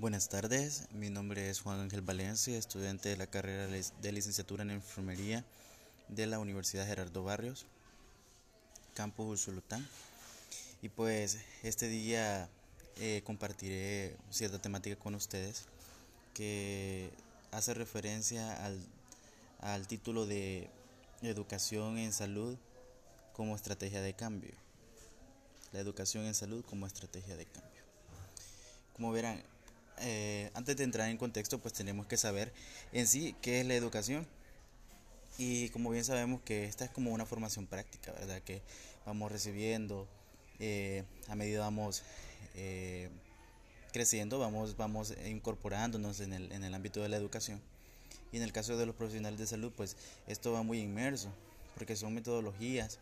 Buenas tardes, mi nombre es Juan Ángel Valencia, estudiante de la carrera de licenciatura en enfermería de la Universidad Gerardo Barrios, campus Usulután. Y pues este día eh, compartiré cierta temática con ustedes que hace referencia al, al título de Educación en Salud como estrategia de cambio. La educación en salud como estrategia de cambio. Como verán, eh, antes de entrar en contexto, pues tenemos que saber en sí qué es la educación. Y como bien sabemos que esta es como una formación práctica, ¿verdad? Que vamos recibiendo eh, a medida vamos eh, creciendo, vamos, vamos incorporándonos en el, en el ámbito de la educación. Y en el caso de los profesionales de salud, pues esto va muy inmerso, porque son metodologías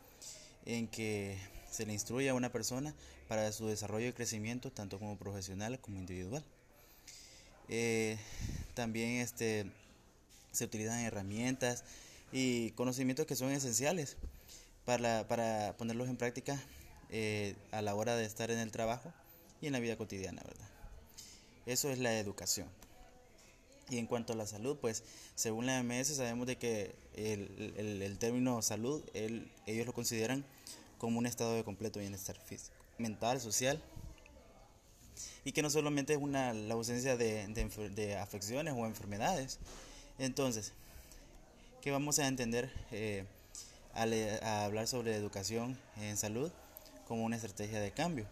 en que se le instruye a una persona para su desarrollo y crecimiento, tanto como profesional como individual. Eh, también este, se utilizan herramientas y conocimientos que son esenciales para, para ponerlos en práctica eh, a la hora de estar en el trabajo y en la vida cotidiana, ¿verdad? Eso es la educación. Y en cuanto a la salud, pues según la MS sabemos de que el, el, el término salud, ellos lo consideran como un estado de completo bienestar físico, mental, social y que no solamente es una, la ausencia de, de, afecciones o enfermedades. Entonces, ¿qué vamos a entender eh, al a hablar sobre educación en salud como una estrategia de cambio?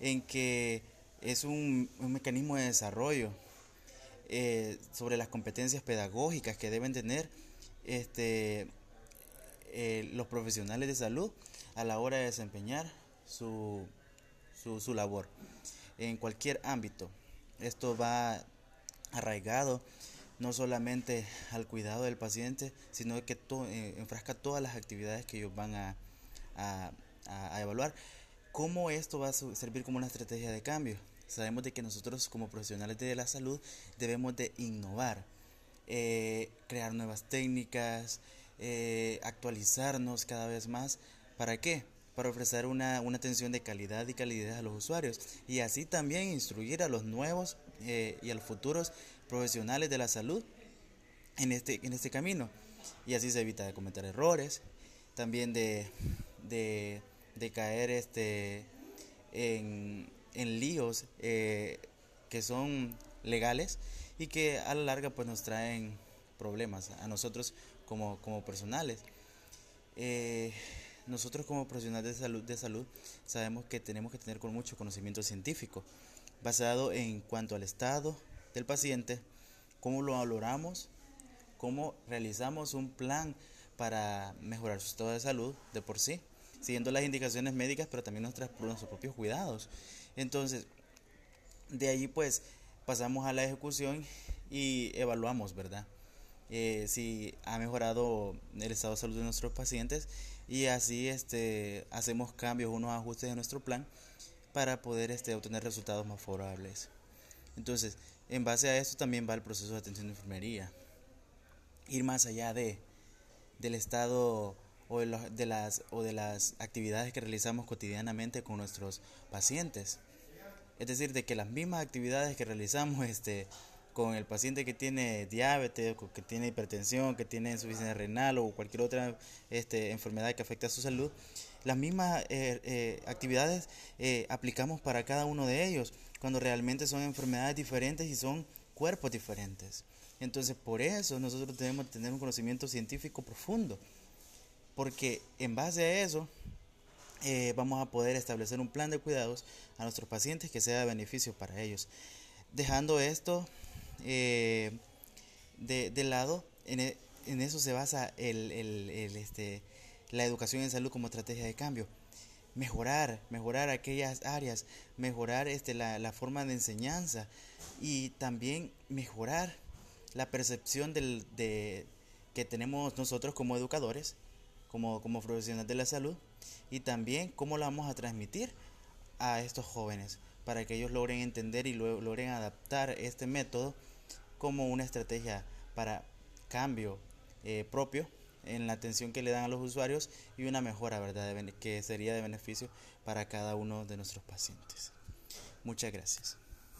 En que es un, un mecanismo de desarrollo eh, sobre las competencias pedagógicas que deben tener este, eh, los profesionales de salud a la hora de desempeñar su, su, labor en cualquier ámbito. Esto va arraigado no solamente al cuidado del paciente, sino que eh, enfrasca todas las actividades que ellos van a, a, evaluar. ¿Cómo esto va a servir como una estrategia de cambio? Sabemos de que nosotros como profesionales de la salud debemos de innovar, eh, crear nuevas técnicas, eh, actualizarnos cada vez más. ¿Para qué? Para ofrecer una, atención de calidad y calidad a los usuarios y así también instruir a los nuevos eh, y a los futuros profesionales de la salud en este, en este camino. Y así se evita de cometer errores, también de, de, caer este, en, en líos eh, que son legales y que a la larga pues nos traen problemas a nosotros como, como personales. Eh, nosotros como profesionales de salud, de salud sabemos que tenemos que tener con mucho conocimiento científico, basado en cuanto al estado del paciente, cómo lo valoramos, cómo realizamos un plan para mejorar su estado de salud de por sí, siguiendo las indicaciones médicas, pero también nuestras, nuestros propios cuidados. Entonces, de ahí pues pasamos a la ejecución y evaluamos, ¿verdad? Eh, si ha mejorado el estado de salud de nuestros pacientes y así este, hacemos cambios, unos ajustes de nuestro plan para poder este, obtener resultados más favorables. Entonces, en base a esto también va el proceso de atención de enfermería. Ir más allá de, del estado o de, las, o de las actividades que realizamos cotidianamente con nuestros pacientes. Es decir, de que las mismas actividades que realizamos este, con el paciente que tiene diabetes, que tiene hipertensión, que tiene insuficiencia renal o cualquier otra este, enfermedad que afecte a su salud, las mismas eh, eh, actividades eh, aplicamos para cada uno de ellos, cuando realmente son enfermedades diferentes y son cuerpos diferentes. Entonces, por eso nosotros debemos tener un conocimiento científico profundo, porque en base a eso vamos a poder establecer un plan de cuidados a nuestros pacientes que sea de beneficio para ellos. Dejando esto eh, de, de, lado, en, e, en, eso se basa el, el, el, este, la educación en salud como estrategia de cambio. Mejorar, mejorar aquellas áreas, mejorar este, la, la forma de enseñanza y también mejorar la percepción del, de, que tenemos nosotros como educadores, como, como profesionales de la salud, y también cómo la vamos a transmitir a estos jóvenes para que ellos logren entender y logren adaptar este método como una estrategia para cambio eh, propio en la atención que le dan a los usuarios y una mejora, ¿verdad?, que sería de beneficio para cada uno de nuestros pacientes. Muchas gracias.